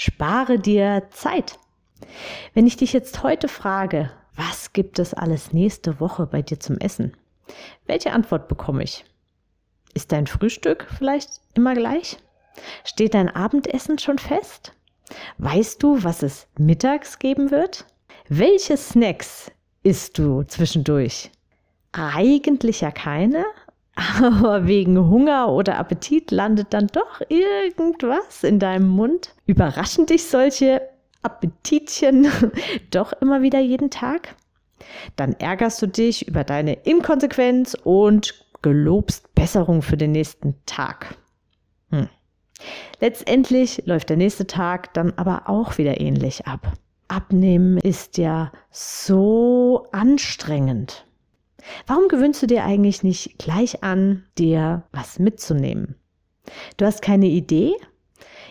Spare dir Zeit. Wenn ich dich jetzt heute frage, was gibt es alles nächste Woche bei dir zum Essen? Welche Antwort bekomme ich? Ist dein Frühstück vielleicht immer gleich? Steht dein Abendessen schon fest? Weißt du, was es mittags geben wird? Welche Snacks isst du zwischendurch? Eigentlich ja keine, aber wegen Hunger oder Appetit landet dann doch irgendwas in deinem Mund. Überraschen dich solche Appetitchen doch immer wieder jeden Tag? Dann ärgerst du dich über deine Inkonsequenz und gelobst Besserung für den nächsten Tag. Hm. Letztendlich läuft der nächste Tag dann aber auch wieder ähnlich ab. Abnehmen ist ja so anstrengend. Warum gewöhnst du dir eigentlich nicht gleich an, dir was mitzunehmen? Du hast keine Idee?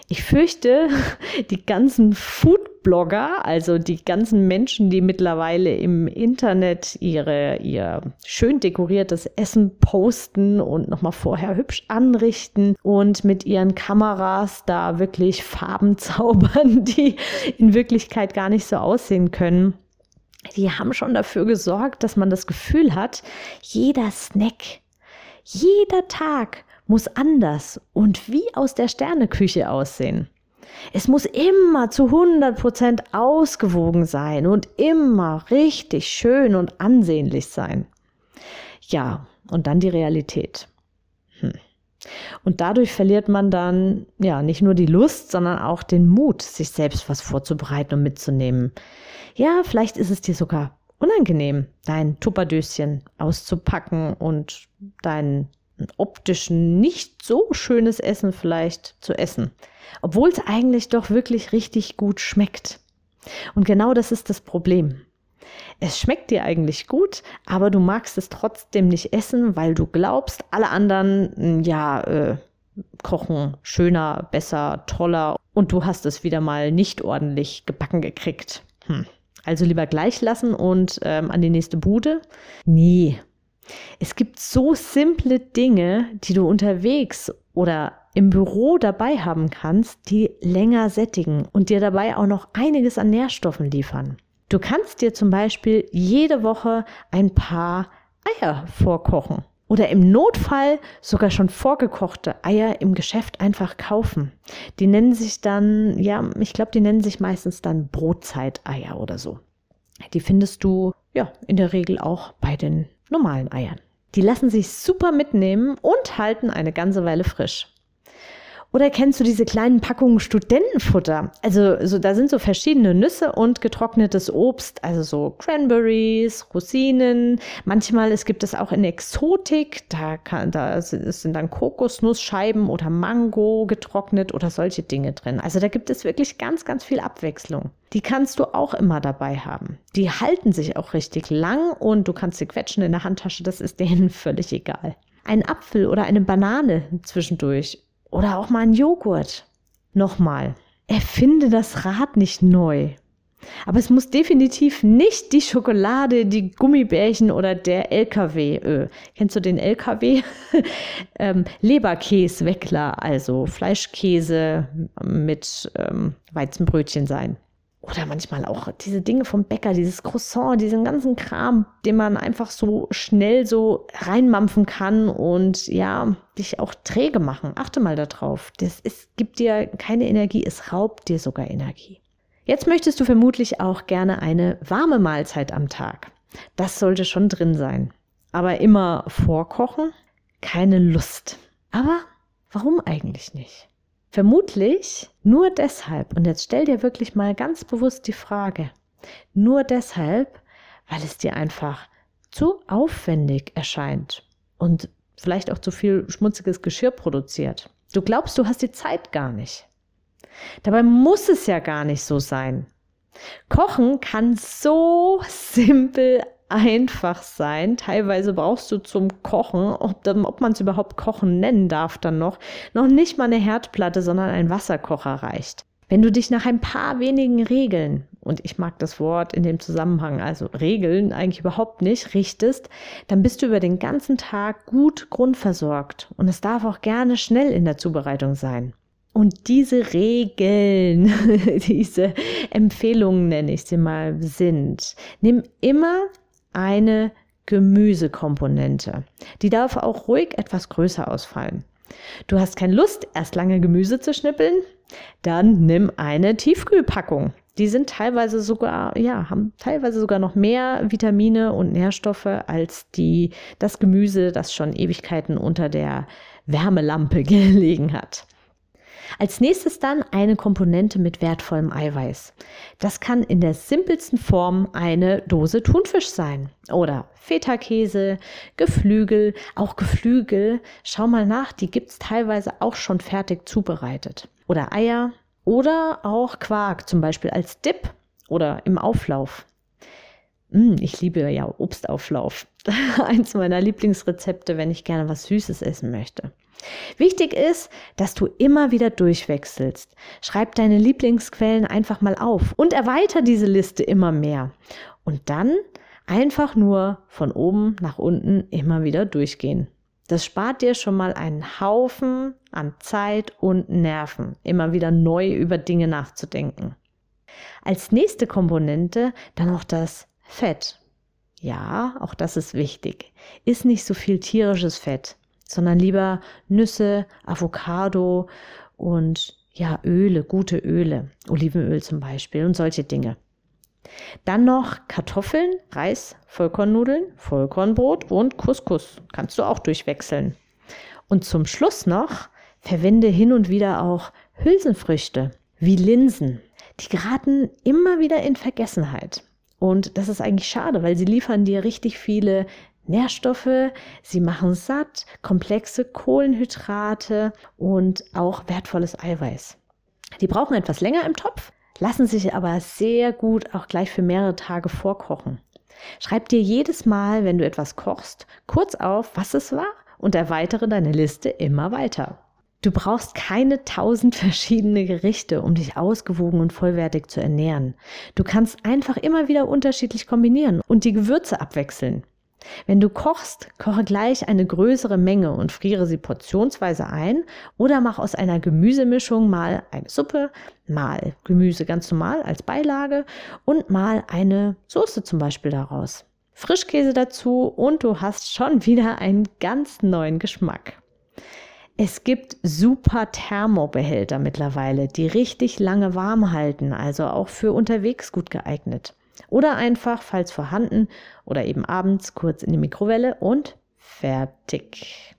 Ich fürchte, die ganzen Foodblogger, also die ganzen Menschen, die mittlerweile im Internet ihre, ihr schön dekoriertes Essen posten und nochmal vorher hübsch anrichten und mit ihren Kameras da wirklich Farben zaubern, die in Wirklichkeit gar nicht so aussehen können die haben schon dafür gesorgt, dass man das Gefühl hat, jeder Snack, jeder Tag muss anders und wie aus der Sterneküche aussehen. Es muss immer zu 100% ausgewogen sein und immer richtig schön und ansehnlich sein. Ja, und dann die Realität. Und dadurch verliert man dann ja nicht nur die Lust, sondern auch den Mut, sich selbst was vorzubereiten und mitzunehmen. Ja, vielleicht ist es dir sogar unangenehm, dein Tupperdöschen auszupacken und dein optischen nicht so schönes Essen vielleicht zu essen, obwohl es eigentlich doch wirklich richtig gut schmeckt. Und genau das ist das Problem. Es schmeckt dir eigentlich gut, aber du magst es trotzdem nicht essen, weil du glaubst, alle anderen, hm, ja, äh, kochen schöner, besser, toller und du hast es wieder mal nicht ordentlich gebacken gekriegt. Hm. Also lieber gleich lassen und ähm, an die nächste Bude? Nee. Es gibt so simple Dinge, die du unterwegs oder im Büro dabei haben kannst, die länger sättigen und dir dabei auch noch einiges an Nährstoffen liefern. Du kannst dir zum Beispiel jede Woche ein paar Eier vorkochen oder im Notfall sogar schon vorgekochte Eier im Geschäft einfach kaufen. Die nennen sich dann, ja, ich glaube, die nennen sich meistens dann Brotzeiteier oder so. Die findest du ja in der Regel auch bei den normalen Eiern. Die lassen sich super mitnehmen und halten eine ganze Weile frisch. Oder kennst du diese kleinen Packungen Studentenfutter? Also so, da sind so verschiedene Nüsse und getrocknetes Obst, also so Cranberries, Rosinen. Manchmal es gibt es auch in Exotik, da, kann, da sind dann Kokosnussscheiben oder Mango getrocknet oder solche Dinge drin. Also da gibt es wirklich ganz, ganz viel Abwechslung. Die kannst du auch immer dabei haben. Die halten sich auch richtig lang und du kannst sie quetschen in der Handtasche, das ist denen völlig egal. Ein Apfel oder eine Banane zwischendurch oder auch mal ein Joghurt. Nochmal, erfinde das Rad nicht neu. Aber es muss definitiv nicht die Schokolade, die Gummibärchen oder der LKW, äh, kennst du den LKW? ähm, Leberkäsweckler, also Fleischkäse mit ähm, Weizenbrötchen sein. Oder manchmal auch diese Dinge vom Bäcker, dieses Croissant, diesen ganzen Kram, den man einfach so schnell so reinmampfen kann und ja, dich auch träge machen. Achte mal darauf. Das ist, gibt dir keine Energie, es raubt dir sogar Energie. Jetzt möchtest du vermutlich auch gerne eine warme Mahlzeit am Tag. Das sollte schon drin sein. Aber immer vorkochen? Keine Lust. Aber warum eigentlich nicht? Vermutlich nur deshalb, und jetzt stell dir wirklich mal ganz bewusst die Frage, nur deshalb, weil es dir einfach zu aufwendig erscheint und vielleicht auch zu viel schmutziges Geschirr produziert. Du glaubst, du hast die Zeit gar nicht. Dabei muss es ja gar nicht so sein. Kochen kann so simpel einfach sein. Teilweise brauchst du zum Kochen, ob, ob man es überhaupt Kochen nennen darf, dann noch, noch nicht mal eine Herdplatte, sondern ein Wasserkocher reicht. Wenn du dich nach ein paar wenigen Regeln, und ich mag das Wort in dem Zusammenhang, also Regeln eigentlich überhaupt nicht, richtest, dann bist du über den ganzen Tag gut grundversorgt. Und es darf auch gerne schnell in der Zubereitung sein. Und diese Regeln, diese Empfehlungen nenne ich sie mal, sind, nimm immer eine Gemüsekomponente. Die darf auch ruhig etwas größer ausfallen. Du hast keine Lust, erst lange Gemüse zu schnippeln? Dann nimm eine Tiefkühlpackung. Die sind teilweise sogar, ja, haben teilweise sogar noch mehr Vitamine und Nährstoffe als die, das Gemüse, das schon Ewigkeiten unter der Wärmelampe gelegen hat. Als nächstes dann eine Komponente mit wertvollem Eiweiß. Das kann in der simpelsten Form eine Dose Thunfisch sein oder Feta-Käse, Geflügel, auch Geflügel. Schau mal nach, die gibt es teilweise auch schon fertig zubereitet. Oder Eier oder auch Quark, zum Beispiel als Dip oder im Auflauf. Hm, ich liebe ja Obstauflauf. Eins meiner Lieblingsrezepte, wenn ich gerne was Süßes essen möchte. Wichtig ist, dass du immer wieder durchwechselst. Schreib deine Lieblingsquellen einfach mal auf und erweiter diese Liste immer mehr. Und dann einfach nur von oben nach unten immer wieder durchgehen. Das spart dir schon mal einen Haufen an Zeit und Nerven, immer wieder neu über Dinge nachzudenken. Als nächste Komponente dann noch das Fett. Ja, auch das ist wichtig. Ist nicht so viel tierisches Fett sondern lieber Nüsse, Avocado und ja, Öle, gute Öle, Olivenöl zum Beispiel und solche Dinge. Dann noch Kartoffeln, Reis, Vollkornnudeln, Vollkornbrot und Couscous. Kannst du auch durchwechseln. Und zum Schluss noch verwende hin und wieder auch Hülsenfrüchte wie Linsen. Die geraten immer wieder in Vergessenheit. Und das ist eigentlich schade, weil sie liefern dir richtig viele Nährstoffe, sie machen satt, komplexe Kohlenhydrate und auch wertvolles Eiweiß. Die brauchen etwas länger im Topf, lassen sich aber sehr gut auch gleich für mehrere Tage vorkochen. Schreib dir jedes Mal, wenn du etwas kochst, kurz auf, was es war und erweitere deine Liste immer weiter. Du brauchst keine tausend verschiedene Gerichte, um dich ausgewogen und vollwertig zu ernähren. Du kannst einfach immer wieder unterschiedlich kombinieren und die Gewürze abwechseln. Wenn du kochst, koche gleich eine größere Menge und friere sie portionsweise ein oder mach aus einer Gemüsemischung mal eine Suppe, mal Gemüse ganz normal als Beilage und mal eine Soße zum Beispiel daraus. Frischkäse dazu und du hast schon wieder einen ganz neuen Geschmack. Es gibt super Thermobehälter mittlerweile, die richtig lange warm halten, also auch für unterwegs gut geeignet. Oder einfach, falls vorhanden, oder eben abends kurz in die Mikrowelle und fertig.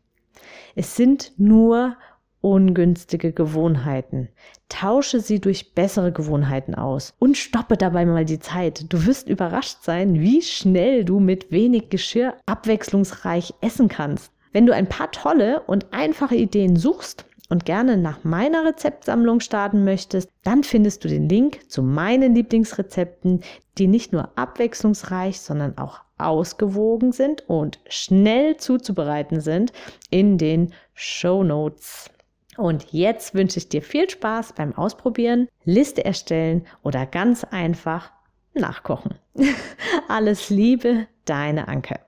Es sind nur ungünstige Gewohnheiten. Tausche sie durch bessere Gewohnheiten aus und stoppe dabei mal die Zeit. Du wirst überrascht sein, wie schnell du mit wenig Geschirr abwechslungsreich essen kannst. Wenn du ein paar tolle und einfache Ideen suchst, und gerne nach meiner Rezeptsammlung starten möchtest, dann findest du den Link zu meinen Lieblingsrezepten, die nicht nur abwechslungsreich, sondern auch ausgewogen sind und schnell zuzubereiten sind in den Show Notes. Und jetzt wünsche ich dir viel Spaß beim Ausprobieren, Liste erstellen oder ganz einfach nachkochen. Alles Liebe, deine Anke.